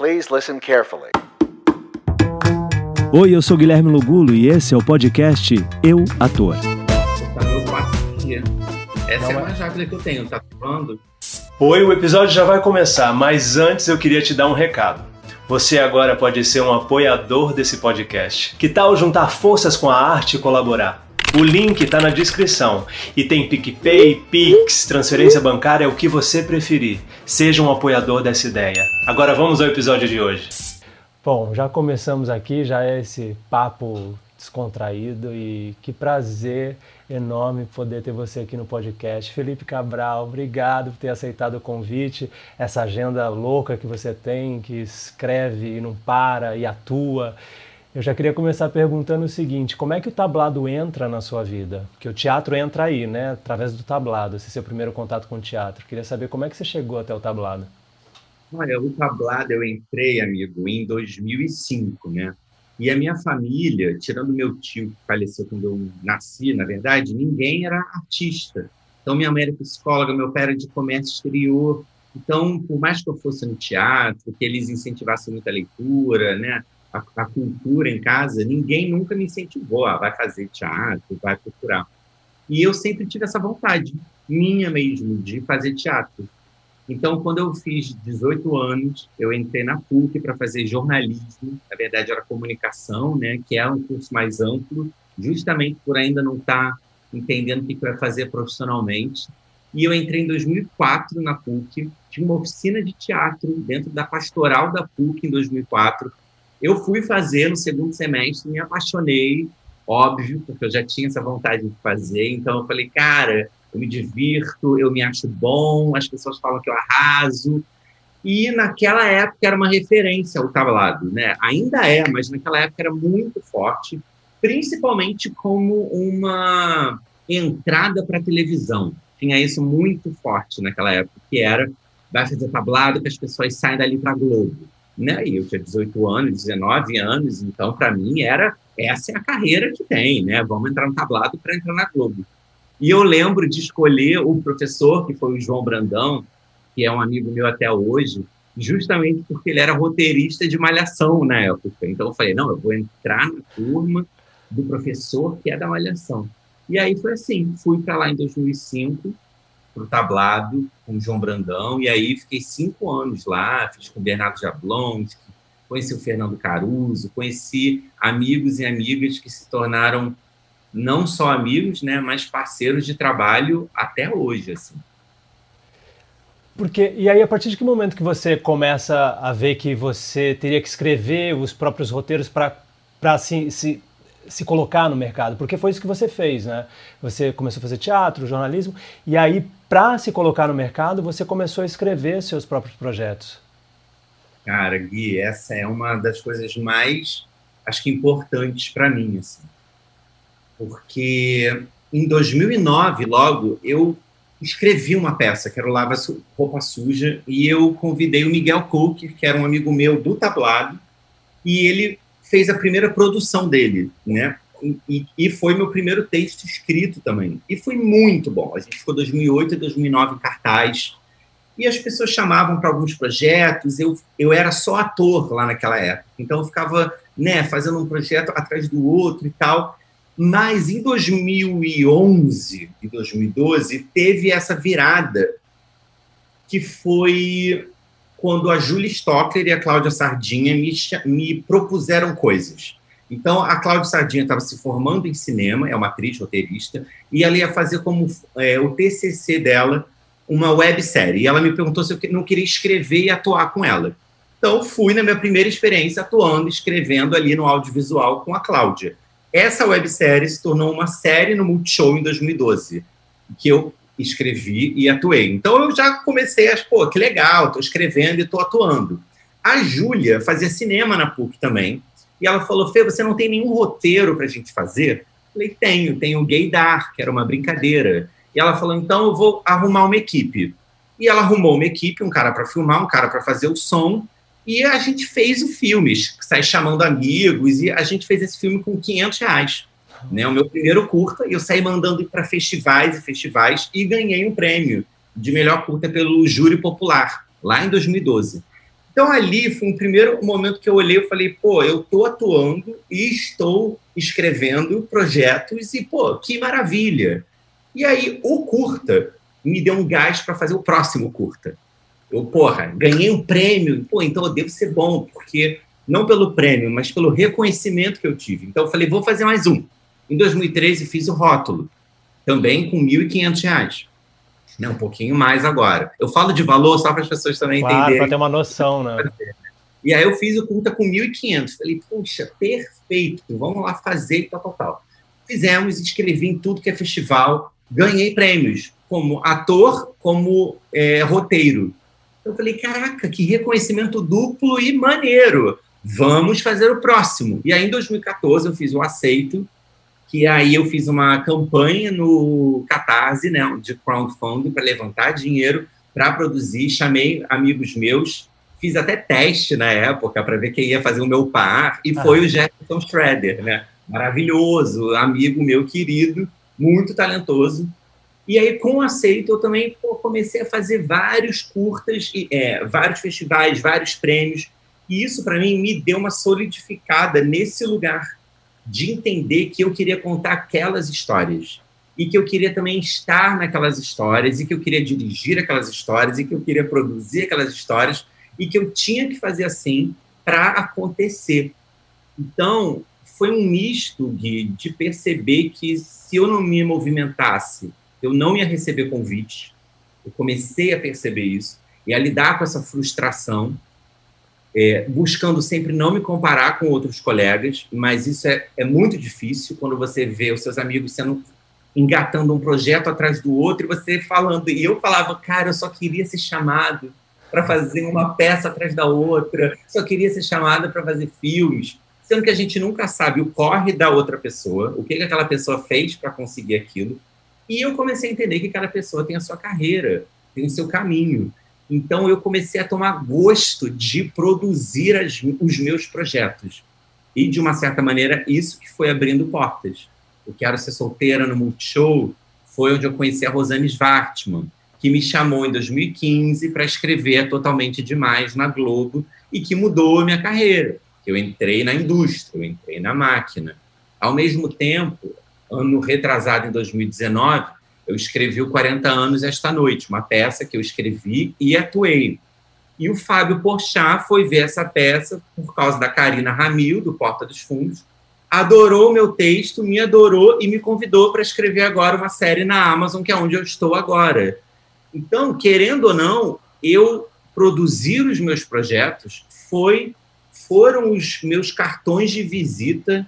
Please listen carefully. Oi, eu sou Guilherme Lugulo e esse é o podcast Eu Ator. Tá meu quarto dia. Essa é chave que eu tenho, tá falando? Oi, o episódio já vai começar, mas antes eu queria te dar um recado. Você agora pode ser um apoiador desse podcast. Que tal juntar forças com a arte e colaborar? O link está na descrição e tem PicPay, Pix, transferência bancária, o que você preferir. Seja um apoiador dessa ideia. Agora vamos ao episódio de hoje. Bom, já começamos aqui, já é esse papo descontraído e que prazer enorme poder ter você aqui no podcast. Felipe Cabral, obrigado por ter aceitado o convite, essa agenda louca que você tem, que escreve e não para e atua. Eu já queria começar perguntando o seguinte: como é que o tablado entra na sua vida? Porque o teatro entra aí, né? Através do tablado, esse seu primeiro contato com o teatro. Queria saber como é que você chegou até o tablado. Olha, o tablado eu entrei, amigo, em 2005, né? E a minha família, tirando meu tio que faleceu quando eu nasci, na verdade, ninguém era artista. Então, minha mãe era psicóloga, meu pai era de comércio exterior. Então, por mais que eu fosse no teatro, que eles incentivassem muita leitura, né? a, a, cultura em casa, ninguém nunca me incentivou, ah, vai fazer teatro, vai procurar. E eu sempre tive essa vontade, minha mesmo, de fazer teatro. Então, quando eu fiz 18 anos, eu entrei na PUC para fazer jornalismo, na verdade era comunicação, né, que é um curso mais amplo, justamente por ainda não estar tá entendendo o que, que fazer profissionalmente. E eu entrei em 2004 na PUC, tinha uma oficina de teatro dentro da pastoral da PUC em 2004, eu fui fazer no segundo semestre, me apaixonei, óbvio, porque eu já tinha essa vontade de fazer. Então eu falei, cara, eu me divirto, eu me acho bom, as pessoas falam que eu arraso. E naquela época era uma referência ao tablado, né? Ainda é, mas naquela época era muito forte, principalmente como uma entrada para televisão. Tinha isso muito forte naquela época, que era vai fazer tablado que as pessoas saem dali para Globo né? E eu tinha 18 anos, 19 anos, então para mim era essa é a carreira que tem, né? Vamos entrar no tablado para entrar na Globo. E eu lembro de escolher o professor que foi o João Brandão, que é um amigo meu até hoje, justamente porque ele era roteirista de Malhação na época. Então eu falei, não, eu vou entrar na turma do professor que é da Malhação. E aí foi assim, fui para lá em 2005 para o tablado com o João Brandão, e aí fiquei cinco anos lá, fiz com o Bernardo Jablonski, conheci o Fernando Caruso, conheci amigos e amigas que se tornaram não só amigos, né, mas parceiros de trabalho até hoje, assim. Porque, e aí, a partir de que momento que você começa a ver que você teria que escrever os próprios roteiros para se, se se colocar no mercado, porque foi isso que você fez, né? Você começou a fazer teatro, jornalismo, e aí, para se colocar no mercado, você começou a escrever seus próprios projetos. Cara, Gui, essa é uma das coisas mais, acho que importantes para mim, assim. Porque em 2009, logo, eu escrevi uma peça, que era o Lava Roupa Suja, e eu convidei o Miguel Cook, que era um amigo meu do tablado, e ele fez a primeira produção dele, né? E, e, foi meu primeiro texto escrito também. E foi muito bom. A gente ficou 2008 e 2009 em cartaz. E as pessoas chamavam para alguns projetos. Eu, eu era só ator lá naquela época. Então eu ficava né, fazendo um projeto atrás do outro e tal. Mas em 2011 e 2012 teve essa virada que foi quando a Julia Stockler e a Cláudia Sardinha me, me propuseram coisas. Então, a Cláudia Sardinha estava se formando em cinema, é uma atriz roteirista, e ela ia fazer como é, o TCC dela uma websérie. E ela me perguntou se eu não queria escrever e atuar com ela. Então, fui na minha primeira experiência atuando, escrevendo ali no audiovisual com a Cláudia. Essa websérie se tornou uma série no Multishow em 2012, que eu escrevi e atuei. Então eu já comecei a, pô, que legal, estou escrevendo e estou atuando. A Júlia fazia cinema na PUC também, e ela falou: Fê, você não tem nenhum roteiro para a gente fazer? Eu falei: tenho, tenho o Gaydar, que era uma brincadeira. E ela falou: então eu vou arrumar uma equipe. E ela arrumou uma equipe, um cara para filmar, um cara para fazer o som, e a gente fez o filme, sai chamando amigos, e a gente fez esse filme com 500 reais né? O meu primeiro curta, e eu saí mandando para festivais e festivais e ganhei um prêmio de melhor curta pelo Júri Popular, lá em 2012. Então ali foi um primeiro momento que eu olhei e falei, pô, eu estou atuando e estou escrevendo projetos e, pô, que maravilha. E aí o curta me deu um gás para fazer o próximo curta. Eu, porra, ganhei um prêmio, pô, então eu devo ser bom, porque não pelo prêmio, mas pelo reconhecimento que eu tive. Então eu falei, vou fazer mais um. Em 2013 fiz o rótulo, também com R$ 1.500. Né, um pouquinho mais agora. Eu falo de valor só para as pessoas também claro, entenderem. Para ter uma noção, né? E aí eu fiz o curta com 1.500. Falei, puxa, perfeito, vamos lá fazer e tal, tal, tal. Fizemos, escrevi em tudo que é festival, ganhei prêmios, como ator, como é, roteiro. Eu falei, caraca, que reconhecimento duplo e maneiro. Vamos fazer o próximo. E aí, em 2014, eu fiz o Aceito, que aí eu fiz uma campanha no Catarse, né, de crowdfunding, para levantar dinheiro para produzir. Chamei amigos meus, fiz até teste na época para ver quem ia fazer o meu par, e foi ah. o Jefferson Schroeder, né? Maravilhoso, amigo meu querido, muito talentoso. E aí, com o Aceito, eu também pô, comecei a fazer vários curtas, é, vários festivais, vários prêmios. E isso, para mim, me deu uma solidificada nesse lugar de entender que eu queria contar aquelas histórias. E que eu queria também estar naquelas histórias, e que eu queria dirigir aquelas histórias, e que eu queria produzir aquelas histórias, e que eu tinha que fazer assim para acontecer. Então, foi um misto, Gui, de perceber que se eu não me movimentasse eu não ia receber convite. Eu comecei a perceber isso e a lidar com essa frustração, é, buscando sempre não me comparar com outros colegas, mas isso é, é muito difícil quando você vê os seus amigos sendo engatando um projeto atrás do outro e você falando. E eu falava, cara, eu só queria ser chamado para fazer uma peça atrás da outra, só queria ser chamada para fazer filmes, sendo que a gente nunca sabe o corre da outra pessoa, o que, que aquela pessoa fez para conseguir aquilo. E eu comecei a entender que cada pessoa tem a sua carreira, tem o seu caminho. Então eu comecei a tomar gosto de produzir as, os meus projetos. E de uma certa maneira isso que foi abrindo portas. O Quero Ser Solteira no Multishow foi onde eu conheci a Rosane Svartman, que me chamou em 2015 para escrever Totalmente Demais na Globo e que mudou a minha carreira. Eu entrei na indústria, eu entrei na máquina. Ao mesmo tempo, ano retrasado, em 2019, eu escrevi o 40 anos esta noite, uma peça que eu escrevi e atuei. E o Fábio Porchat foi ver essa peça por causa da Karina Ramil, do Porta dos Fundos, adorou o meu texto, me adorou e me convidou para escrever agora uma série na Amazon, que é onde eu estou agora. Então, querendo ou não, eu produzir os meus projetos foi foram os meus cartões de visita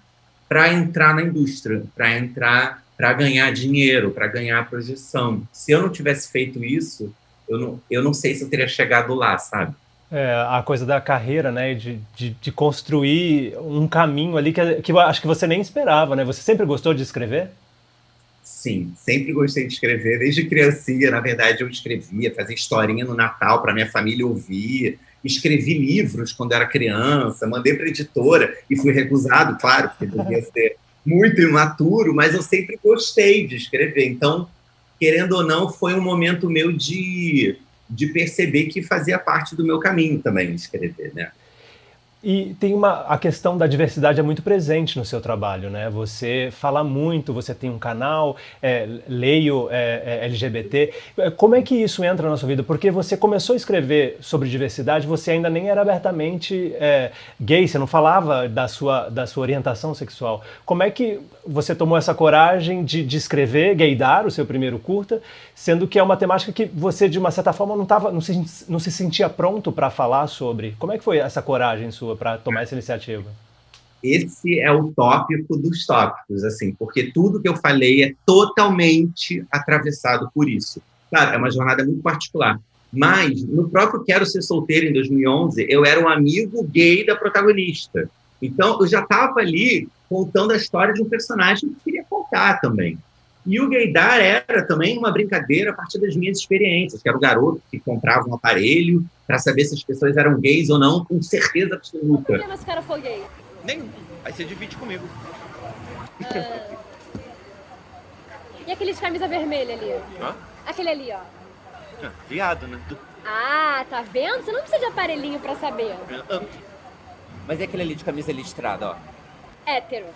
para entrar na indústria, para entrar, para ganhar dinheiro, para ganhar projeção. Se eu não tivesse feito isso, eu não, eu não sei se eu teria chegado lá, sabe? É, a coisa da carreira, né, de, de, de construir um caminho ali que, que acho que você nem esperava, né? Você sempre gostou de escrever? Sim, sempre gostei de escrever. Desde criancinha, na verdade, eu escrevia, fazia historinha no Natal para minha família ouvir escrevi livros quando era criança, mandei para editora e fui recusado, claro, porque devia ser muito imaturo, mas eu sempre gostei de escrever. Então, querendo ou não, foi um momento meu de, de perceber que fazia parte do meu caminho também escrever, né? E tem uma a questão da diversidade é muito presente no seu trabalho, né? Você fala muito, você tem um canal, é, leio é, é, LGBT. Como é que isso entra na sua vida? Porque você começou a escrever sobre diversidade, você ainda nem era abertamente é, gay, você não falava da sua, da sua orientação sexual. Como é que você tomou essa coragem de, de escrever Gaydar, o seu primeiro curta, sendo que é uma temática que você de uma certa forma não tava, não se, não se sentia pronto para falar sobre? Como é que foi essa coragem sua? Para tomar essa iniciativa? Esse é o tópico dos tópicos, assim, porque tudo que eu falei é totalmente atravessado por isso. Claro, é uma jornada muito particular. Mas, no próprio Quero Ser Solteiro, em 2011, eu era um amigo gay da protagonista. Então, eu já estava ali contando a história de um personagem que queria contar também. E o gaydar era também uma brincadeira a partir das minhas experiências, que era o garoto que comprava um aparelho para saber se as pessoas eram gays ou não, com certeza absoluta. Por que esse cara foi gay? Nenhum. Aí você divide comigo. Uh... E aquele de camisa vermelha ali? Hã? Aquele ali, ó. Ah, viado, né? Ah, tá vendo? Você não precisa de aparelhinho pra saber. Mas é aquele ali de camisa listrada, ó. Hétero.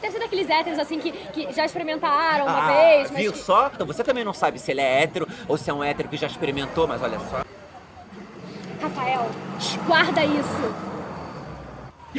Deve ser daqueles héteros assim que, que já experimentaram uma ah, vez, mas. viu que- só? Então você também não sabe se ele é hétero ou se é um hétero que já experimentou, mas olha só. Rafael, guarda isso.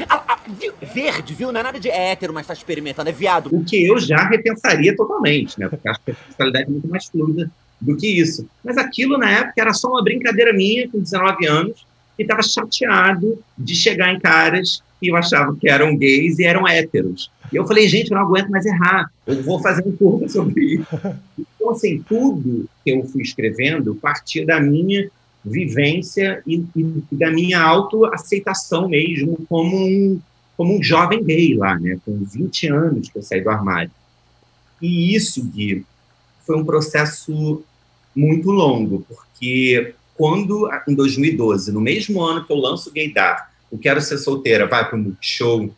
Ah, ah, viu? Verde, viu? Não é nada de hétero, mas tá experimentando, é viado. O que eu já repensaria totalmente, né? Porque acho que a sexualidade é muito mais fluida do que isso. Mas aquilo, na época, era só uma brincadeira minha, com 19 anos, e estava chateado de chegar em caras que eu achava que eram gays e eram héteros. E eu falei, gente, eu não aguento mais errar, eu vou fazer um curso sobre isso. Então, assim, tudo que eu fui escrevendo partia da minha vivência e, e da minha autoaceitação mesmo como um, como um jovem gay lá, né? Com 20 anos que eu saí do armário. E isso, Gui, foi um processo muito longo, porque quando, em 2012, no mesmo ano que eu lanço Gaydar, o Quero Ser Solteira vai para o Multishow,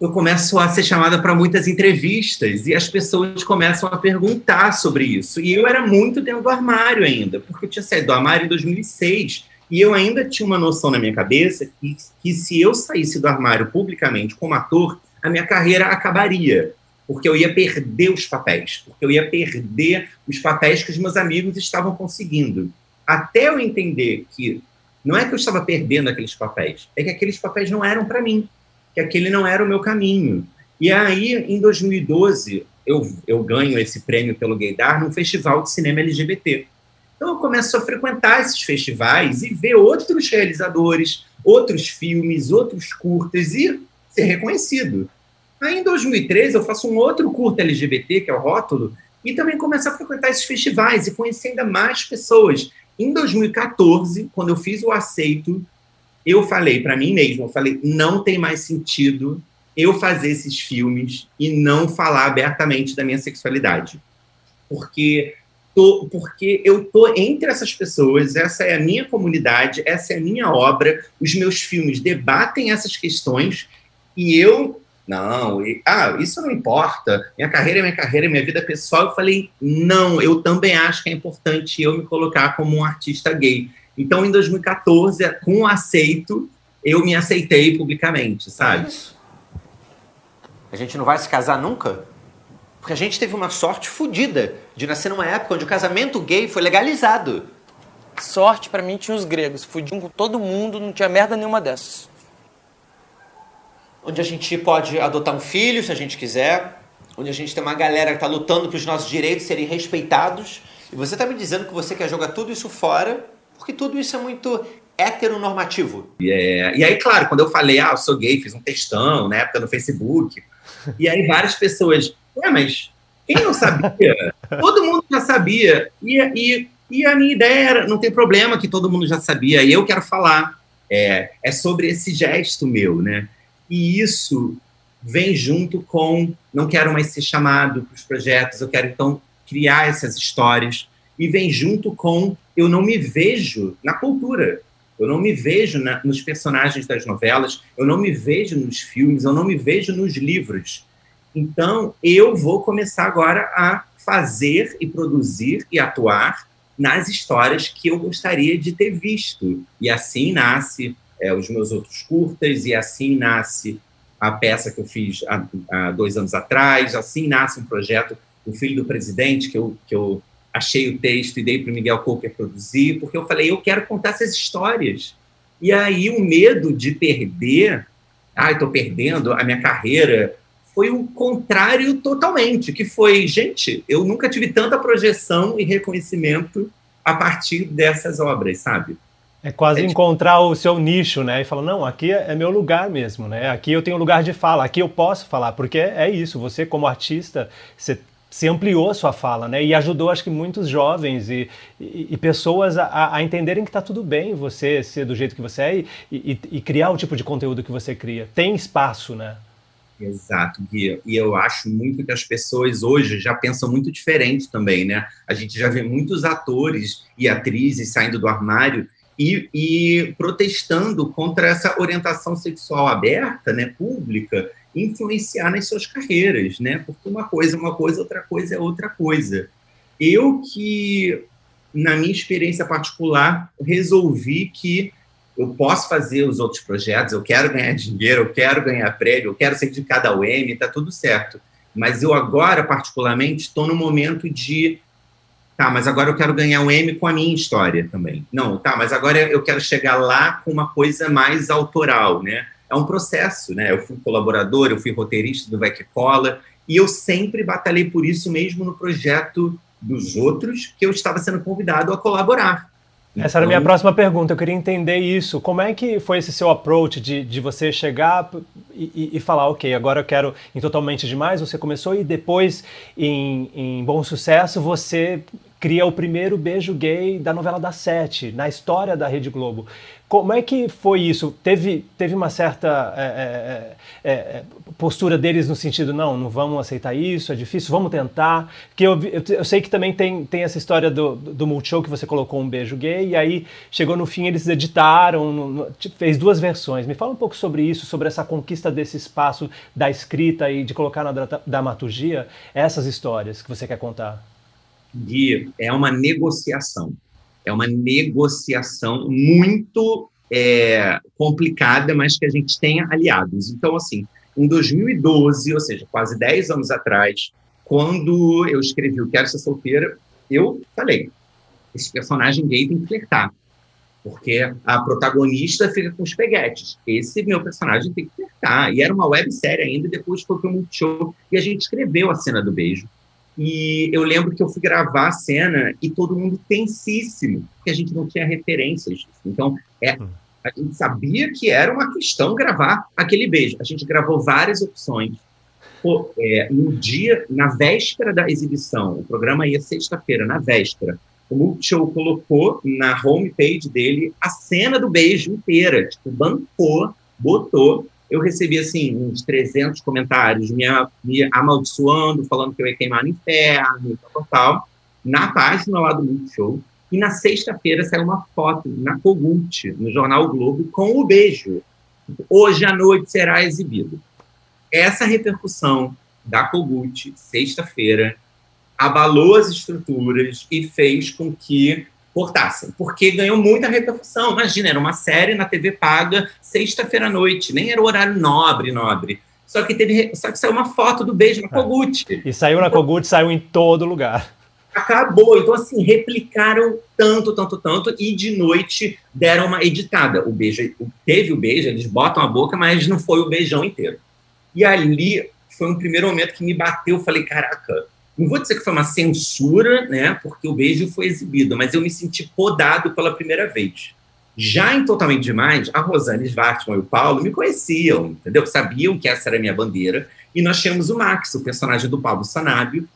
eu começo a ser chamada para muitas entrevistas e as pessoas começam a perguntar sobre isso. E eu era muito dentro do armário ainda, porque eu tinha saído do armário em 2006 e eu ainda tinha uma noção na minha cabeça que, que se eu saísse do armário publicamente como ator, a minha carreira acabaria, porque eu ia perder os papéis, porque eu ia perder os papéis que os meus amigos estavam conseguindo. Até eu entender que não é que eu estava perdendo aqueles papéis, é que aqueles papéis não eram para mim que aquele não era o meu caminho. E aí, em 2012, eu, eu ganho esse prêmio pelo Gaydar num festival de cinema LGBT. Então, eu começo a frequentar esses festivais e ver outros realizadores, outros filmes, outros curtas e ser reconhecido. Aí, em 2013, eu faço um outro curta LGBT, que é o Rótulo, e também começo a frequentar esses festivais e conhecer ainda mais pessoas. Em 2014, quando eu fiz o Aceito, eu falei para mim mesmo, eu falei, não tem mais sentido eu fazer esses filmes e não falar abertamente da minha sexualidade. Porque tô, porque eu tô entre essas pessoas, essa é a minha comunidade, essa é a minha obra, os meus filmes debatem essas questões e eu não, e, ah, isso não importa. Minha carreira é minha carreira, minha vida pessoal. Eu falei, não, eu também acho que é importante eu me colocar como um artista gay. Então, em 2014, com o aceito, eu me aceitei publicamente, sabe? A gente não vai se casar nunca? Porque a gente teve uma sorte fodida de nascer numa época onde o casamento gay foi legalizado. Sorte pra mim tinha os gregos, fudiam com todo mundo, não tinha merda nenhuma dessas. Onde a gente pode adotar um filho se a gente quiser. Onde a gente tem uma galera que tá lutando para os nossos direitos serem respeitados. E você tá me dizendo que você quer jogar tudo isso fora porque tudo isso é muito heteronormativo. É, e aí, claro, quando eu falei, ah, eu sou gay, fiz um textão na época no Facebook, e aí várias pessoas, ué, mas quem não sabia? todo mundo já sabia. E, e, e a minha ideia era, não tem problema que todo mundo já sabia, e eu quero falar. É, é sobre esse gesto meu, né? E isso vem junto com não quero mais ser chamado para os projetos, eu quero então criar essas histórias e vem junto com eu não me vejo na cultura, eu não me vejo na, nos personagens das novelas, eu não me vejo nos filmes, eu não me vejo nos livros. Então, eu vou começar agora a fazer e produzir e atuar nas histórias que eu gostaria de ter visto. E assim nasce é, os meus outros curtas, e assim nasce a peça que eu fiz há, há dois anos atrás, assim nasce um projeto, O Filho do Presidente, que eu, que eu achei o texto e dei para o Miguel Coker produzir, porque eu falei, eu quero contar essas histórias. E aí o medo de perder, ah, estou perdendo a minha carreira, foi o contrário totalmente, que foi, gente, eu nunca tive tanta projeção e reconhecimento a partir dessas obras, sabe? É quase É encontrar o seu nicho, né? E falar, não, aqui é meu lugar mesmo, né? Aqui eu tenho lugar de fala, aqui eu posso falar, porque é isso, você como artista, você se ampliou sua fala, né? E ajudou, acho que, muitos jovens e, e, e pessoas a, a entenderem que está tudo bem você ser do jeito que você é e, e, e criar o tipo de conteúdo que você cria. Tem espaço, né? Exato, Gui. E eu acho muito que as pessoas hoje já pensam muito diferente também, né? A gente já vê muitos atores e atrizes saindo do armário e, e protestando contra essa orientação sexual aberta, né, pública, influenciar nas suas carreiras, né? Porque uma coisa é uma coisa, outra coisa é outra coisa. Eu que na minha experiência particular, resolvi que eu posso fazer os outros projetos, eu quero ganhar dinheiro, eu quero ganhar prêmio, eu quero ser de cada UM, está tudo certo. Mas eu agora, particularmente, estou no momento de tá, mas agora eu quero ganhar um M com a minha história também. Não, tá, mas agora eu quero chegar lá com uma coisa mais autoral, né? É um processo, né? Eu fui colaborador, eu fui roteirista do Vai Que Cola, e eu sempre batalhei por isso mesmo no projeto dos outros, que eu estava sendo convidado a colaborar. Essa então... era a minha então próxima pergunta, eu queria entender isso. Como é que foi esse seu approach de, de você chegar e, e, falar, ok, agora eu quero em Totalmente Demais, você começou e depois em, em Bom Sucesso você cria o primeiro beijo gay da novela das sete, na história da Rede Globo. Como é que foi isso? Teve, teve uma certa é, é, é, é, postura deles no sentido, não, não vamos aceitar isso, é difícil, vamos tentar. Que eu, eu, eu, sei que também tem, tem essa história do, do Multishow que você colocou um beijo gay, e aí chegou no fim, eles editaram, no, no, tipo, fez duas versões. Me fala um pouco sobre isso, sobre essa conquista desse espaço da escrita e de colocar na dramaturgia essas histórias que você quer contar. Gui, é uma negociação é uma negociação muito é, complicada, mas que a gente tenha aliados. Então, assim, em 2012, ou seja, quase 10 anos atrás, quando eu escrevi o Quero Ser Solteira, eu falei, esse personagem gay tem que flertar, porque a protagonista fica com os peguetes. Esse meu personagem tem que flertar. E era uma websérie ainda, depois foi para o Multishow, e a gente escreveu a cena do beijo. E eu lembro que eu fui gravar a cena e todo mundo tensíssimo, porque a gente não tinha referências disso. Então, é, hum. a gente sabia que era uma questão gravar aquele beijo. A gente gravou várias opções. Pô, é, no dia, na véspera da exibição, o programa ia sexta-feira, na véspera, o Multishow colocou na homepage dele a cena do beijo inteira, tipo, bancou, botou, eu recebi, assim, uns 300 comentários me, me amaldiçoando, falando que eu ia queimar no inferno, tal, tal, tal, na página lá do Multishow. E na sexta-feira saiu uma foto na Kogut, no jornal o Globo, com o beijo. Hoje à noite será exibido. Essa repercussão da Kogut, sexta-feira, abalou as estruturas e fez com que cortassem, porque ganhou muita repercussão. Imagina, era uma série na TV paga, sexta-feira à noite, nem era o horário nobre, nobre. Só que teve, só que saiu uma foto do beijo na é. Kogut. E saiu na Kogut, saiu em todo lugar. Acabou. Então, assim, replicaram tanto, tanto, tanto, e de noite deram uma editada. O beijo, teve o beijo, eles botam a boca, mas não foi o beijão inteiro. E ali foi um primeiro momento que me bateu, eu falei, caraca, não vou dizer que foi uma censura, né, porque o beijo foi exibido, mas eu me senti podado pela primeira vez. Já em Totalmente Demais, a Rosane Svartman e o Paulo me conheciam, entendeu? Sabiam que essa era a minha bandeira. E nós tínhamos o Max, o personagem do Pablo Sanábio,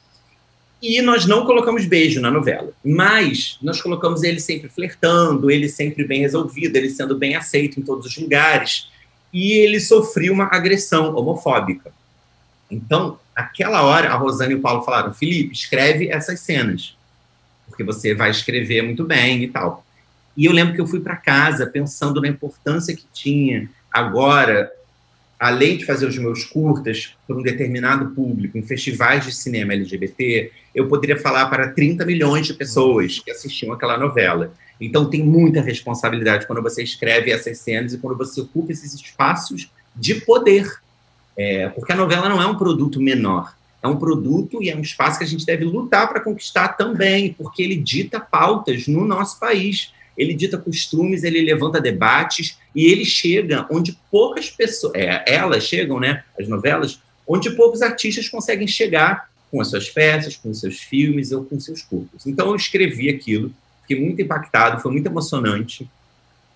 e nós não colocamos beijo na novela, mas nós colocamos ele sempre flertando, ele sempre bem resolvido, ele sendo bem aceito em todos os lugares. E ele sofreu uma agressão homofóbica. Então, aquela hora, a Rosane e o Paulo falaram: Felipe, escreve essas cenas, porque você vai escrever muito bem e tal. E eu lembro que eu fui para casa pensando na importância que tinha agora, além de fazer os meus curtas para um determinado público, em festivais de cinema LGBT, eu poderia falar para 30 milhões de pessoas que assistiam aquela novela. Então tem muita responsabilidade quando você escreve essas cenas e quando você ocupa esses espaços de poder é, porque a novela não é um produto menor, é um produto e é um espaço que a gente deve lutar para conquistar também, porque ele dita pautas no nosso país, ele dita costumes, ele levanta debates e ele chega onde poucas pessoas, é, elas chegam, né, as novelas, onde poucos artistas conseguem chegar com as suas peças, com os seus filmes ou com seus curtos. Então eu escrevi aquilo, fiquei muito impactado, foi muito emocionante.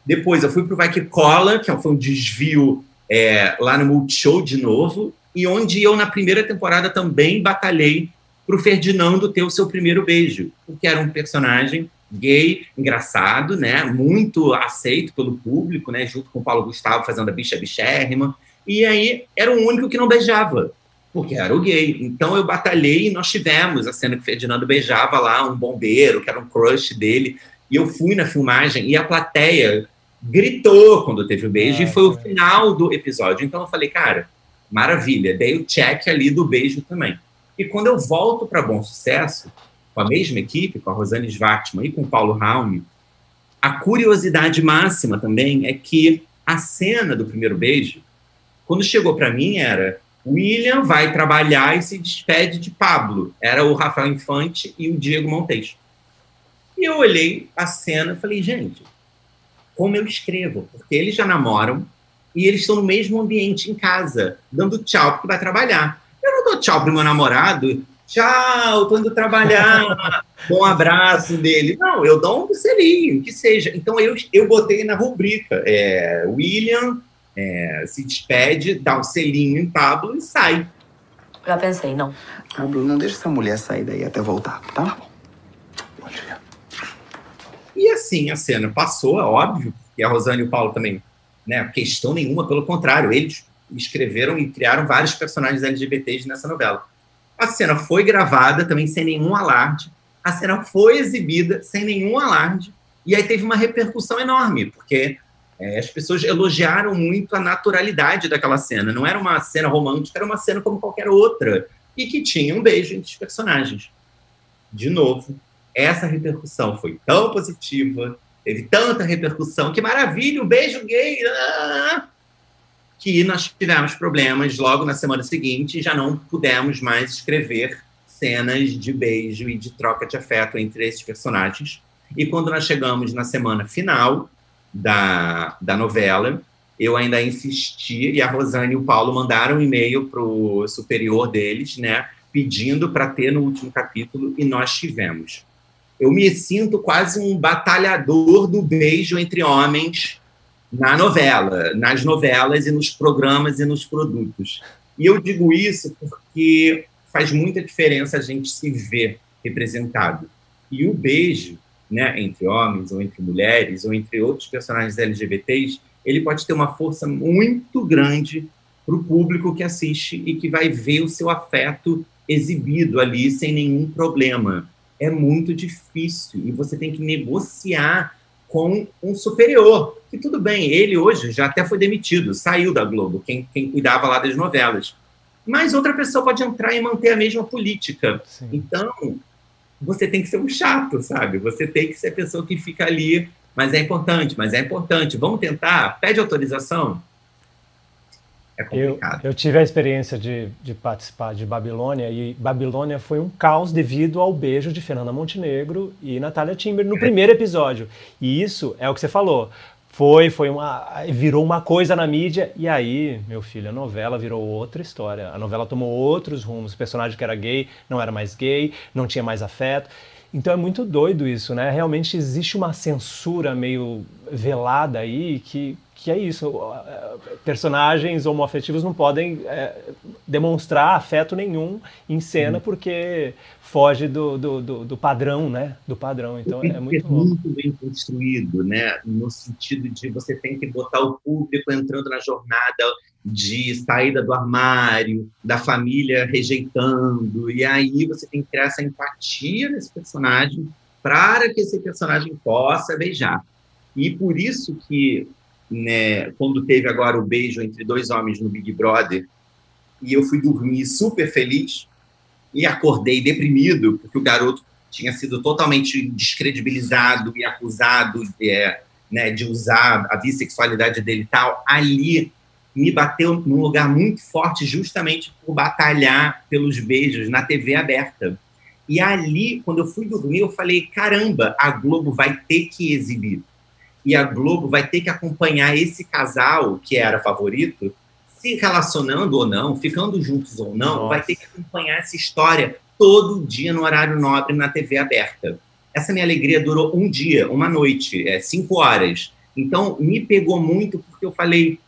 Depois eu fui para o Vai Que Cola, que foi um desvio é, lá no Multishow de novo, e onde eu, na primeira temporada, também batalhei para o Ferdinando ter o seu primeiro beijo, porque era um personagem gay, engraçado, né, muito aceito pelo público, né, junto com o Paulo Gustavo fazendo a bicha bichérrima, e aí era o único que não beijava, porque era o gay. Então eu batalhei e nós tivemos a cena que o Ferdinando beijava lá um bombeiro, que era um crush dele, e eu fui na filmagem e a plateia gritou quando teve o beijo e foi o final do episódio. Então eu falei, cara, maravilha, dei o check ali do beijo também. E quando eu volto para Bom Sucesso, com a mesma equipe, com a Rosane Svartman e com o Paulo Raumi, a curiosidade máxima também é que a cena do primeiro beijo, quando chegou para mim, era William vai trabalhar e se despede de Pablo. Era o Rafael Infante e o Diego Montes. E eu olhei a cena e falei, gente, como eu escrevo? Porque eles já namoram e eles estão no mesmo ambiente em casa, dando tchau porque vai trabalhar. Eu não dou tchau pro meu namorado tchau, tô indo trabalhar, bom abraço dele. Não, eu dou um selinho, que seja. Então eu, eu botei na rubrica, é, William é, se despede, dá um selinho em Pablo e sai. Já pensei, não. Pablo, não deixa essa mulher sair daí até voltar, tá? E assim, a cena passou, é óbvio, e a Rosane e o Paulo também, né, questão nenhuma, pelo contrário, eles escreveram e criaram vários personagens LGBTs nessa novela. A cena foi gravada também sem nenhum alarde. A cena foi exibida sem nenhum alarde. E aí teve uma repercussão enorme, porque é, as pessoas elogiaram muito a naturalidade daquela cena. Não era uma cena romântica, era uma cena como qualquer outra. E que tinha um beijo entre os personagens. De novo, essa repercussão foi tão positiva, teve tanta repercussão, que maravilha, um beijo gay! Ah! que nós tivemos problemas logo na semana seguinte e já não pudemos mais escrever cenas de beijo e de troca de afeto entre esses personagens. E quando nós chegamos na semana final da, da novela, eu ainda insisti, e a Rosane e o Paulo mandaram um e-mail para o superior deles, né, pedindo para ter no último capítulo, e nós tivemos. Eu me sinto quase um batalhador do beijo entre homens na novela, nas novelas e nos programas e nos produtos. E eu digo isso porque faz muita diferença a gente se ver representado. E o beijo, né, entre homens ou entre mulheres ou entre outros personagens LGBTs, ele pode ter uma força muito grande para o público que assiste e que vai ver o seu afeto exibido ali sem nenhum problema. É muito difícil e você tem que negociar com um superior. E tudo bem, ele hoje já até foi demitido, saiu da Globo, quem, quem cuidava lá das novelas. Mas outra pessoa pode entrar e manter a mesma política. Sim. Então, você tem que ser um chato, sabe? Você tem que ser a pessoa que fica ali, mas é importante, mas é importante. Vamos tentar? Pede autorização? É complicado. Eu, eu tive a experiência de, de, participar de Babilônia e Babilônia foi um caos devido ao beijo de Fernanda Montenegro e Natália Timber no primeiro episódio. E isso é o que você falou. Foi, foi uma, virou uma coisa na mídia e aí, meu filho, a novela virou outra história. A novela tomou outros rumos. O personagem que era gay não era mais gay, não tinha mais afeto. Então é muito doido isso, né? Realmente existe uma censura meio velada aí que que é isso, personagens homoafetivos não podem é, demonstrar afeto nenhum em cena porque foge do, do, do, do, padrão, né? Do padrão. Então é muito muito bem construído, né? No sentido de você tem que botar o público entrando na jornada de saída do armário, da família rejeitando, e aí você tem que criar essa empatia nesse personagem para que esse personagem possa beijar. E por isso que né, quando teve agora o beijo entre dois homens no Big Brother, e eu fui dormir super feliz e acordei deprimido, porque o garoto tinha sido totalmente descredibilizado e acusado de, é, né, de usar a bissexualidade dele e tal. Ali me bateu num lugar muito forte, justamente por batalhar pelos beijos na TV aberta. E ali, quando eu fui dormir, eu falei: caramba, a Globo vai ter que exibir e a Globo vai ter que acompanhar esse casal que era favorito, se relacionando ou não, ficando juntos ou não, Nossa. vai ter que acompanhar essa história todo dia no horário nobre na TV aberta. Essa minha alegria durou um dia, uma noite, é, cinco horas. Então, me pegou muito porque eu falei,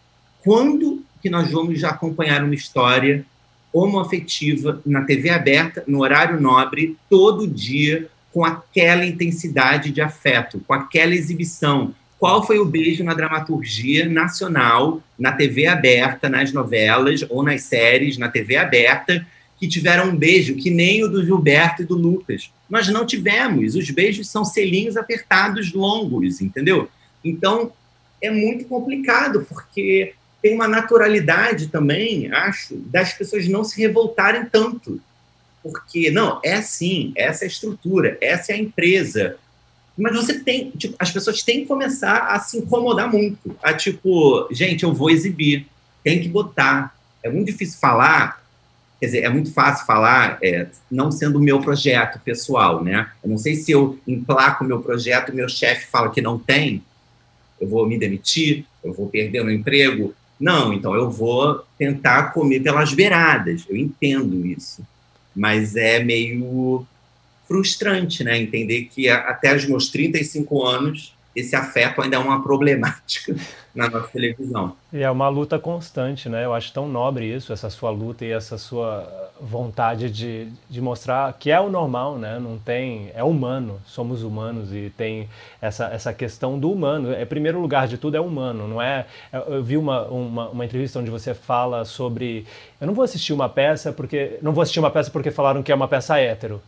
quando que nós vamos já acompanhar uma história homoafetiva na TV aberta, no horário nobre, todo dia, com aquela intensidade de afeto, com aquela exibição, qual foi o beijo na dramaturgia nacional, na TV aberta, nas novelas ou nas séries, na TV aberta, que tiveram um beijo que nem o do Gilberto e do Lucas. Nós não tivemos. Os beijos são selinhos apertados longos, entendeu? Então, é muito complicado, porque tem uma naturalidade também, acho, das pessoas não se revoltarem tanto. porque, não, é assim, essa é a estrutura, essa é a empresa. Mas você tem, tipo, as pessoas têm que começar a se incomodar muito. A tipo, gente, eu vou exibir, tem que botar. É muito difícil falar, quer dizer, é muito fácil falar, é, não sendo o meu projeto pessoal, né? Eu não sei se eu emplaco o meu projeto meu chefe fala que não tem, eu vou me demitir, eu vou perder meu emprego. Não, então eu vou tentar comer pelas beiradas. Eu entendo isso. Mas é meio frustrante, né? Entender que até os meus 35 anos esse afeto ainda é uma problemática na nossa televisão. E é uma luta constante, né? Eu acho tão nobre isso, essa sua luta e essa sua vontade de, de mostrar que é o normal, né? Não tem, é humano, somos humanos e tem essa, essa questão do humano. É primeiro lugar de tudo é humano, não é? Eu vi uma, uma, uma entrevista onde você fala sobre, eu não vou assistir uma peça porque não vou assistir uma peça porque falaram que é uma peça hétero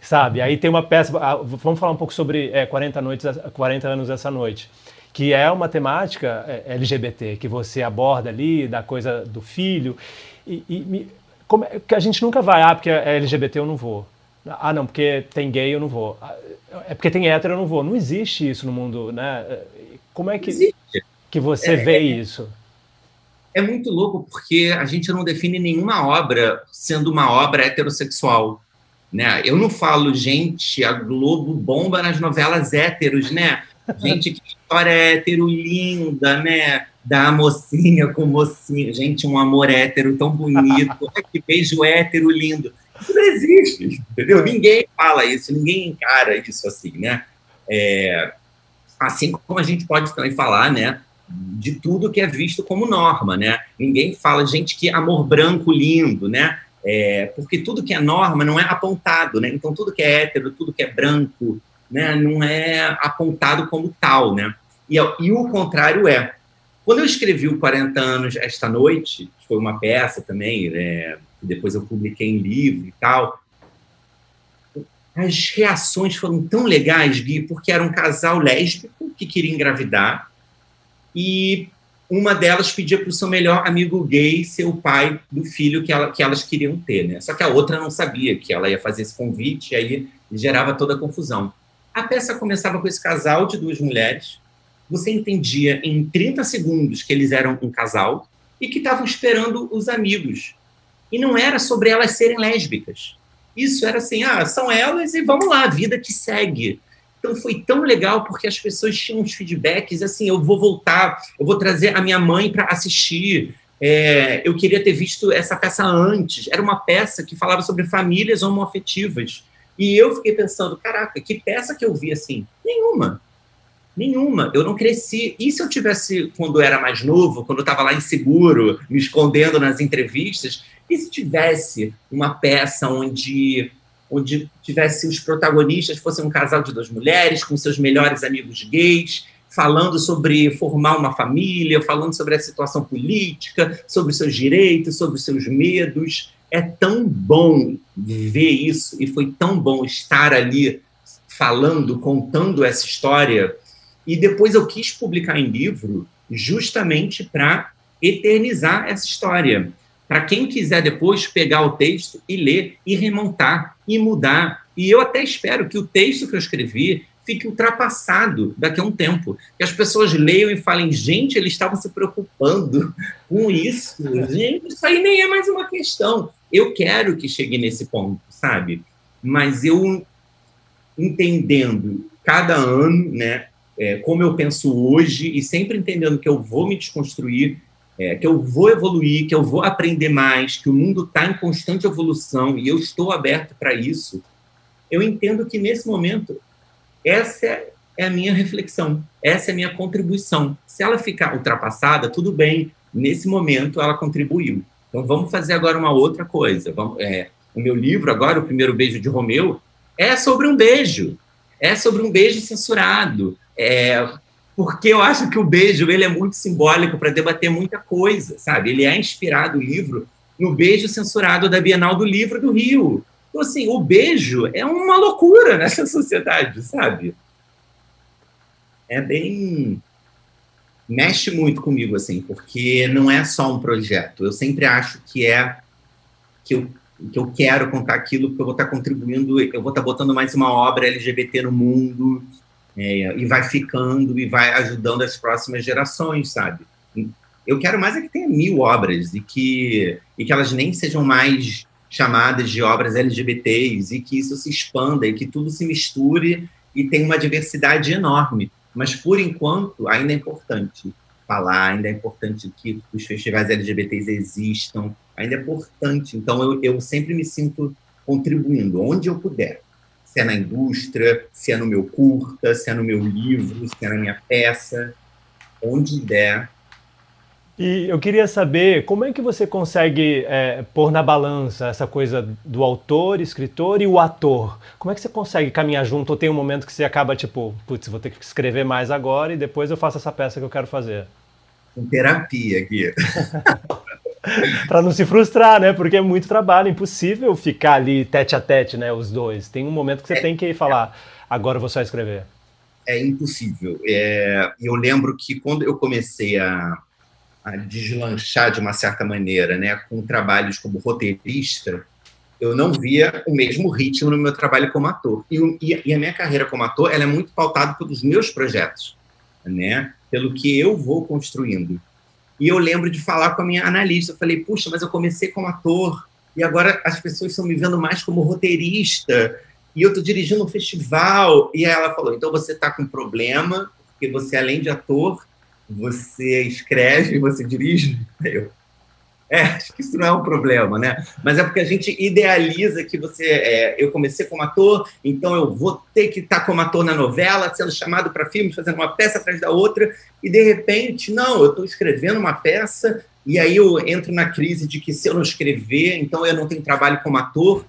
sabe? Aí tem uma peça, ah, vamos falar um pouco sobre é, 40, noites, 40 anos essa noite, que é uma temática é, LGBT, que você aborda ali, da coisa do filho, e, e como é, que a gente nunca vai, ah, porque é LGBT eu não vou. Ah, não, porque tem gay eu não vou. Ah, é porque tem hétero eu não vou. Não existe isso no mundo, né? Como é que, que você é, vê isso? É muito louco porque a gente não define nenhuma obra sendo uma obra heterossexual. Né? Eu não falo, gente, a Globo bomba nas novelas héteros, né? Gente, que história hétero linda, né? Da mocinha com mocinho. Gente, um amor hétero tão bonito. que beijo hétero lindo. Isso não existe, entendeu? Ninguém fala isso, ninguém encara isso assim, né? É, assim como a gente pode também falar, né? De tudo que é visto como norma, né? Ninguém fala, gente, que amor branco lindo, né? É, porque tudo que é norma não é apontado, né? Então, tudo que é hétero, tudo que é branco, né, não é apontado como tal, né? E, e o contrário é. Quando eu escrevi o 40 anos esta noite, que foi uma peça também, né, depois eu publiquei em livro e tal, as reações foram tão legais, Gui, porque era um casal lésbico que queria engravidar e uma delas pedia para o seu melhor amigo gay ser o pai do filho que, ela, que elas queriam ter, né? Só que a outra não sabia que ela ia fazer esse convite, e aí gerava toda a confusão. A peça começava com esse casal de duas mulheres. Você entendia em 30 segundos que eles eram um casal e que estavam esperando os amigos. E não era sobre elas serem lésbicas. Isso era assim, ah, são elas e vamos lá, a vida que segue. Então foi tão legal porque as pessoas tinham uns feedbacks assim, eu vou voltar, eu vou trazer a minha mãe para assistir. É, eu queria ter visto essa peça antes. Era uma peça que falava sobre famílias homoafetivas. E eu fiquei pensando, caraca, que peça que eu vi assim? Nenhuma. Nenhuma. Eu não cresci. E se eu tivesse, quando eu era mais novo, quando eu estava lá inseguro, me escondendo nas entrevistas, e se tivesse uma peça onde onde tivesse os protagonistas fossem um casal de duas mulheres com seus melhores amigos gays, falando sobre formar uma família, falando sobre a situação política, sobre os seus direitos, sobre os seus medos. É tão bom ver isso e foi tão bom estar ali falando, contando essa história. E depois eu quis publicar em livro justamente para eternizar essa história para quem quiser depois pegar o texto e ler e remontar e mudar. E eu até espero que o texto que eu escrevi fique ultrapassado daqui a um tempo. Que as pessoas leiam e falem, gente, eles estavam se preocupando com isso. Gente, isso aí nem é mais uma questão. Eu quero que chegue nesse ponto, sabe? Mas eu entendendo cada ano, né, é, como eu penso hoje e sempre entendendo que eu vou me desconstruir, é, que eu vou evoluir, que eu vou aprender mais, que o mundo está em constante evolução e eu estou aberto para isso, eu entendo que nesse momento essa é a minha reflexão, essa é a minha contribuição. Se ela ficar ultrapassada, tudo bem, nesse momento ela contribuiu. Então vamos fazer agora uma outra coisa. Vamos, é, o meu livro agora, o primeiro beijo de Romeu, é sobre um beijo, é sobre um beijo censurado. É, porque eu acho que o beijo ele é muito simbólico para debater muita coisa, sabe? Ele é inspirado o livro no beijo censurado da Bienal do Livro do Rio. Então, assim, o beijo é uma loucura nessa sociedade, sabe? É bem. mexe muito comigo, assim, porque não é só um projeto. Eu sempre acho que é. que eu que eu quero contar aquilo, que eu vou estar contribuindo, eu vou estar botando mais uma obra LGBT no mundo, é, e vai ficando e vai ajudando as próximas gerações, sabe? Eu quero mais é que tenha mil obras e que, e que elas nem sejam mais chamadas de obras LGBTs e que isso se expanda e que tudo se misture e tenha uma diversidade enorme. Mas, por enquanto, ainda é importante falar, ainda é importante que os festivais LGBTs existam, ainda é importante. Então, eu, eu sempre me sinto contribuindo, onde eu puder. Se é na indústria, se é no meu curta, se é no meu livro, se é na minha peça, onde der, e eu queria saber como é que você consegue é, pôr na balança essa coisa do autor, escritor e o ator. Como é que você consegue caminhar junto? Ou tem um momento que você acaba tipo, putz, vou ter que escrever mais agora e depois eu faço essa peça que eu quero fazer? Com terapia aqui. para não se frustrar, né? Porque é muito trabalho, impossível ficar ali tete a tete, né? Os dois. Tem um momento que você é, tem que falar, agora eu vou só escrever. É impossível. É, eu lembro que quando eu comecei a a deslanchar de uma certa maneira, né, com trabalhos como roteirista, eu não via o mesmo ritmo no meu trabalho como ator. E, e a minha carreira como ator ela é muito pautada pelos meus projetos, né, pelo que eu vou construindo. E eu lembro de falar com a minha analista, eu falei, puxa, mas eu comecei como ator, e agora as pessoas estão me vendo mais como roteirista, e eu estou dirigindo um festival. E ela falou, então você está com problema, porque você, além de ator, você escreve, você dirige. Eu, é, acho que isso não é um problema, né? Mas é porque a gente idealiza que você. É, eu comecei como ator, então eu vou ter que estar como ator na novela, sendo chamado para filme, fazendo uma peça atrás da outra, e de repente, não, eu estou escrevendo uma peça, e aí eu entro na crise de que se eu não escrever, então eu não tenho trabalho como ator.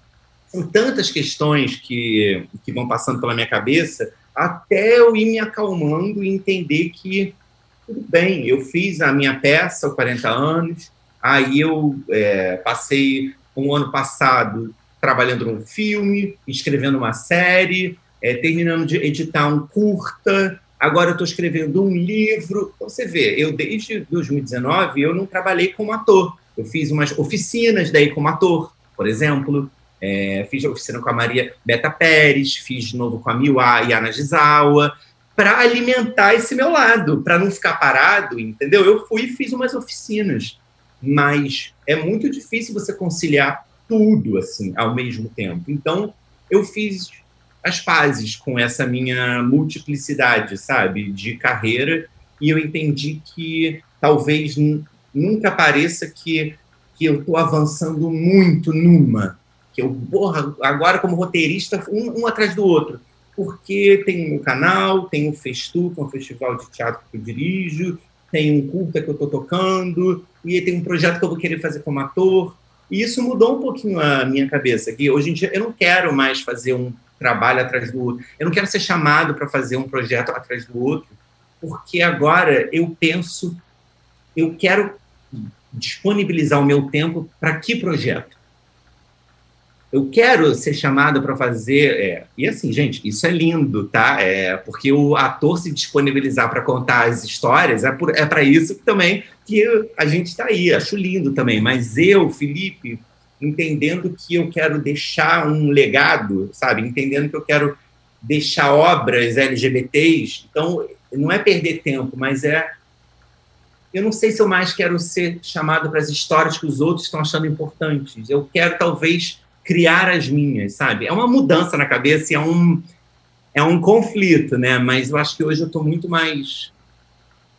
São tantas questões que, que vão passando pela minha cabeça, até eu ir me acalmando e entender que tudo bem, eu fiz a minha peça, 40 anos, aí eu é, passei um ano passado trabalhando num filme, escrevendo uma série, é, terminando de editar um curta, agora eu estou escrevendo um livro. Então, você vê, eu desde 2019 eu não trabalhei como ator. Eu fiz umas oficinas daí como ator, por exemplo. É, fiz oficina com a Maria Beta Pérez, fiz de novo com a Miwa e Ana Gizawa, para alimentar esse meu lado, para não ficar parado, entendeu? Eu fui e fiz umas oficinas, mas é muito difícil você conciliar tudo assim ao mesmo tempo. Então, eu fiz as pazes com essa minha multiplicidade, sabe, de carreira, e eu entendi que talvez nunca pareça que, que eu estou avançando muito numa, que eu, porra, agora como roteirista, um, um atrás do outro porque tem um canal, tem o Festu, que é um festival de teatro que eu dirijo, tem um curta que eu estou tocando, e tem um projeto que eu vou querer fazer como ator. E isso mudou um pouquinho a minha cabeça, que hoje em dia eu não quero mais fazer um trabalho atrás do outro, eu não quero ser chamado para fazer um projeto atrás do outro, porque agora eu penso, eu quero disponibilizar o meu tempo para que projeto? Eu quero ser chamado para fazer. É, e assim, gente, isso é lindo, tá? É, porque o ator se disponibilizar para contar as histórias é, é para isso também que a gente está aí. Acho lindo também. Mas eu, Felipe, entendendo que eu quero deixar um legado, sabe? Entendendo que eu quero deixar obras LGBTs. Então, não é perder tempo, mas é. Eu não sei se eu mais quero ser chamado para as histórias que os outros estão achando importantes. Eu quero, talvez criar as minhas, sabe? É uma mudança na cabeça e é um, é um conflito, né? Mas eu acho que hoje eu estou muito mais,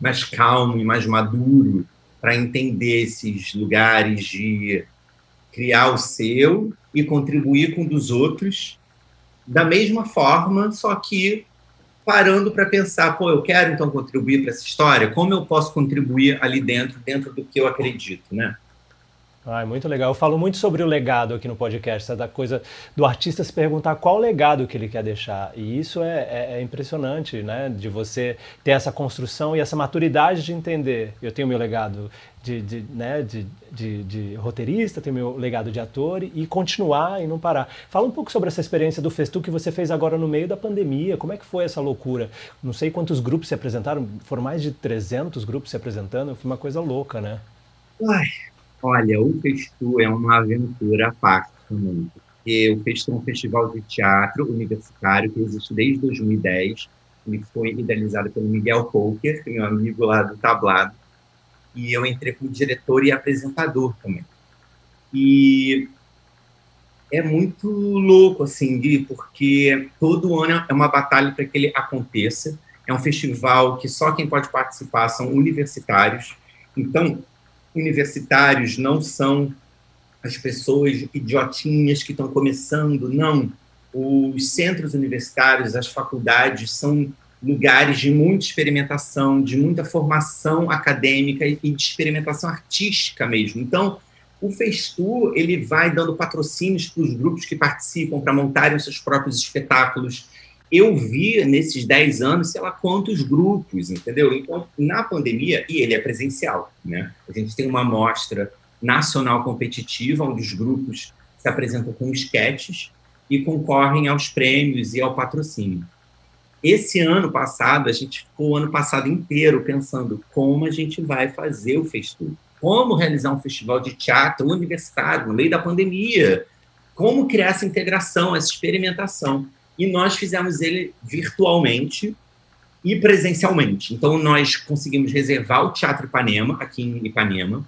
mais calmo e mais maduro para entender esses lugares de criar o seu e contribuir com o dos outros da mesma forma, só que parando para pensar, pô, eu quero então contribuir para essa história, como eu posso contribuir ali dentro, dentro do que eu acredito, né? Ah, muito legal. Eu falo muito sobre o legado aqui no podcast, da coisa do artista se perguntar qual legado que ele quer deixar. E isso é, é, é, impressionante, né? De você ter essa construção e essa maturidade de entender. Eu tenho meu legado de, de, né, de, de, de roteirista, tenho meu legado de ator e continuar e não parar. Fala um pouco sobre essa experiência do Festu que você fez agora no meio da pandemia. Como é que foi essa loucura? Não sei quantos grupos se apresentaram, foram mais de 300 grupos se apresentando, foi uma coisa louca, né? Ai, Olha, o Festu é uma aventura à parte. também, porque o Festo é um festival de teatro universitário que existe desde 2010. Ele foi idealizado pelo Miguel Poker, meu amigo lá do Tablado, e eu entrei como diretor e apresentador também. E é muito louco, assim, Gui, porque todo ano é uma batalha para que ele aconteça. É um festival que só quem pode participar são universitários. Então, universitários não são as pessoas idiotinhas que estão começando, não. Os centros universitários, as faculdades, são lugares de muita experimentação, de muita formação acadêmica e de experimentação artística mesmo. Então, o Festu ele vai dando patrocínios para os grupos que participam para montarem os seus próprios espetáculos. Eu vi nesses 10 anos, sei lá quantos grupos, entendeu? Então, na pandemia, e ele é presencial, né? A gente tem uma mostra nacional competitiva, onde os grupos se apresentam com esquetes e concorrem aos prêmios e ao patrocínio. Esse ano passado, a gente ficou o ano passado inteiro pensando como a gente vai fazer o Festu, como realizar um festival de teatro universitário no meio da pandemia, como criar essa integração, essa experimentação. E nós fizemos ele virtualmente e presencialmente. Então, nós conseguimos reservar o Teatro Ipanema, aqui em Ipanema,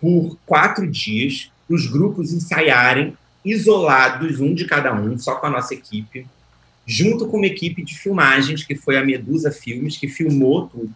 por quatro dias, os grupos ensaiarem isolados, um de cada um, só com a nossa equipe, junto com uma equipe de filmagens, que foi a Medusa Filmes, que filmou tudo.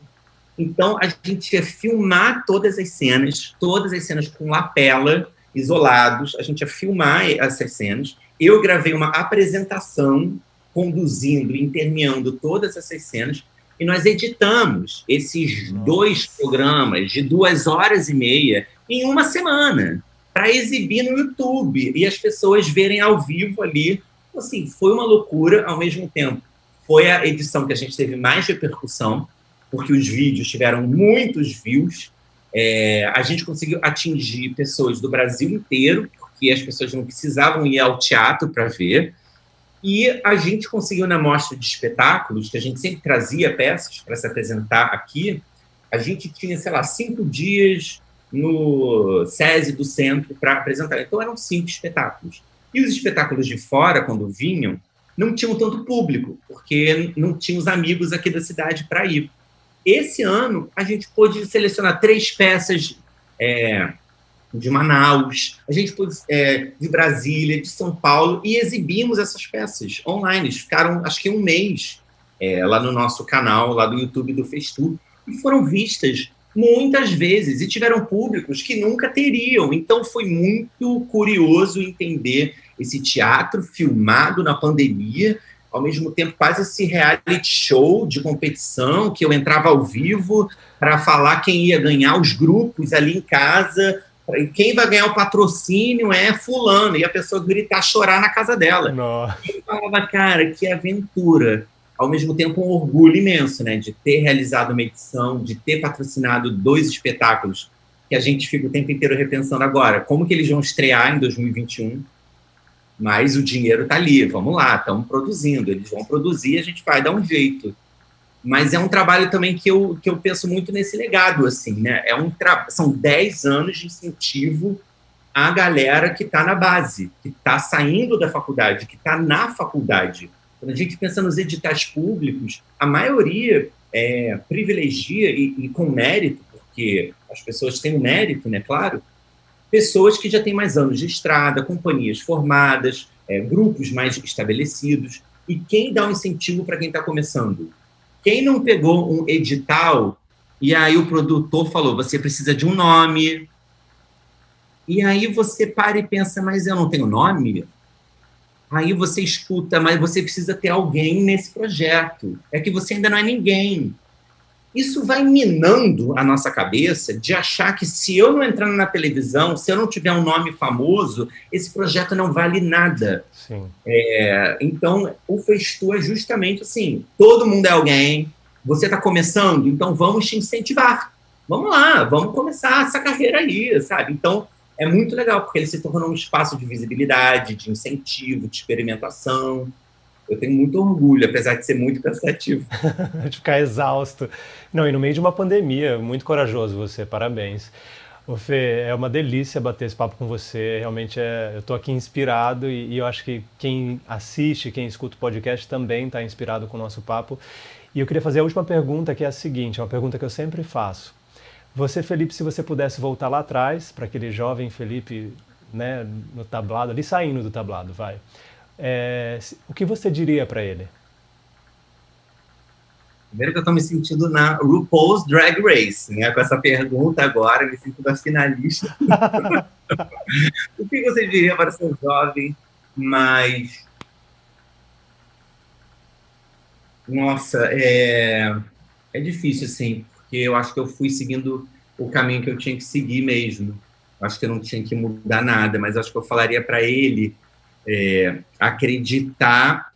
Então, a gente ia filmar todas as cenas, todas as cenas com lapela, isolados, a gente ia filmar essas cenas. Eu gravei uma apresentação conduzindo, intermeando todas essas cenas, e nós editamos esses Nossa. dois programas de duas horas e meia em uma semana para exibir no YouTube e as pessoas verem ao vivo ali. Assim, foi uma loucura ao mesmo tempo. Foi a edição que a gente teve mais repercussão, porque os vídeos tiveram muitos views. É, a gente conseguiu atingir pessoas do Brasil inteiro, porque as pessoas não precisavam ir ao teatro para ver. E a gente conseguiu, na mostra de espetáculos, que a gente sempre trazia peças para se apresentar aqui, a gente tinha, sei lá, cinco dias no SESI do centro para apresentar. Então eram cinco espetáculos. E os espetáculos de fora, quando vinham, não tinham tanto público, porque não tinham os amigos aqui da cidade para ir. Esse ano, a gente pôde selecionar três peças é, de Manaus, a gente é, de Brasília, de São Paulo, e exibimos essas peças online. Ficaram, acho que um mês é, lá no nosso canal, lá do YouTube do Festu, e foram vistas muitas vezes e tiveram públicos que nunca teriam. Então foi muito curioso entender esse teatro filmado na pandemia, ao mesmo tempo quase esse reality show de competição que eu entrava ao vivo para falar quem ia ganhar os grupos ali em casa. Quem vai ganhar o patrocínio é fulano, e a pessoa gritar, chorar na casa dela. Nossa. E falava, cara, que aventura ao mesmo tempo um orgulho imenso, né, de ter realizado uma edição, de ter patrocinado dois espetáculos que a gente fica o tempo inteiro repensando agora, como que eles vão estrear em 2021? Mas o dinheiro está ali, vamos lá, estamos produzindo, eles vão produzir, a gente vai dar um jeito. Mas é um trabalho também que eu, que eu penso muito nesse legado, assim, né? É um. São 10 anos de incentivo à galera que está na base, que está saindo da faculdade, que está na faculdade quando a gente pensa nos editais públicos, a maioria é, privilegia e, e com mérito, porque as pessoas têm um mérito, né, claro, pessoas que já têm mais anos de estrada, companhias formadas, é, grupos mais estabelecidos. E quem dá um incentivo para quem está começando? Quem não pegou um edital e aí o produtor falou: você precisa de um nome. E aí você para e pensa: mas eu não tenho nome? Aí você escuta, mas você precisa ter alguém nesse projeto. É que você ainda não é ninguém. Isso vai minando a nossa cabeça de achar que se eu não entrar na televisão, se eu não tiver um nome famoso, esse projeto não vale nada. É, então, o Festu é justamente assim: todo mundo é alguém, você está começando, então vamos te incentivar. Vamos lá, vamos começar essa carreira aí, sabe? Então, é muito legal, porque ele se tornou um espaço de visibilidade, de incentivo, de experimentação. Eu tenho muito orgulho, apesar de ser muito cansativo. de ficar exausto. Não, e no meio de uma pandemia, muito corajoso você, parabéns. Ô Fê, é uma delícia bater esse papo com você. Realmente é, eu estou aqui inspirado e, e, eu acho que quem assiste, quem escuta o podcast também está inspirado com o nosso papo. E eu queria fazer a última pergunta, que é a seguinte, é uma pergunta que eu sempre faço. Você, Felipe, se você pudesse voltar lá atrás, para aquele jovem Felipe, né, no tablado, ali saindo do tablado, vai. É, o que você diria para ele? Primeiro que eu estou me sentindo na RuPaul's Drag Race, né? Com essa pergunta agora, me sinto da finalista. o que você diria para ser jovem, mas... Nossa, é... é difícil, assim, porque eu acho que eu fui seguindo o caminho que eu tinha que seguir mesmo. Acho que eu não tinha que mudar nada, mas acho que eu falaria para ele é, acreditar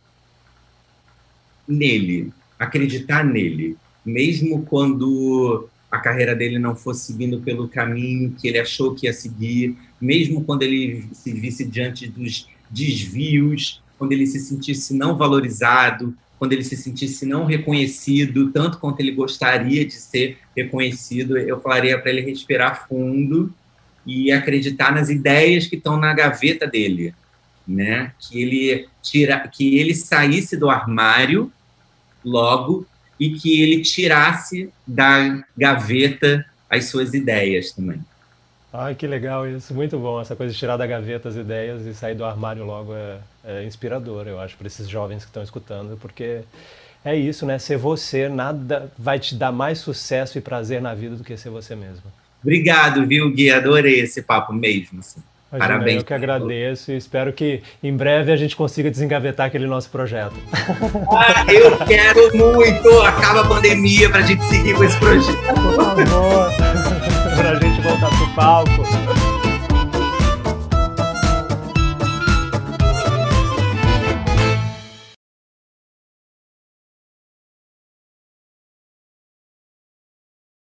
nele, acreditar nele, mesmo quando a carreira dele não fosse seguindo pelo caminho que ele achou que ia seguir, mesmo quando ele se visse diante dos desvios, quando ele se sentisse não valorizado, quando ele se sentisse não reconhecido, tanto quanto ele gostaria de ser reconhecido, eu falaria para ele respirar fundo e acreditar nas ideias que estão na gaveta dele, né? Que ele tira, que ele saísse do armário logo e que ele tirasse da gaveta as suas ideias também. Ai, que legal isso, muito bom. Essa coisa de tirar da gaveta as ideias e sair do armário logo é, é inspirador, eu acho, para esses jovens que estão escutando, porque é isso, né? Ser você, nada vai te dar mais sucesso e prazer na vida do que ser você mesmo. Obrigado, viu, Gui? Adorei esse papo mesmo. Assim. Imagina, Parabéns. Eu que agradeço e espero que em breve a gente consiga desengavetar aquele nosso projeto. Ah, eu quero muito! Acaba a pandemia para a gente seguir com esse projeto. Por favor, para a gente voltar pro palco.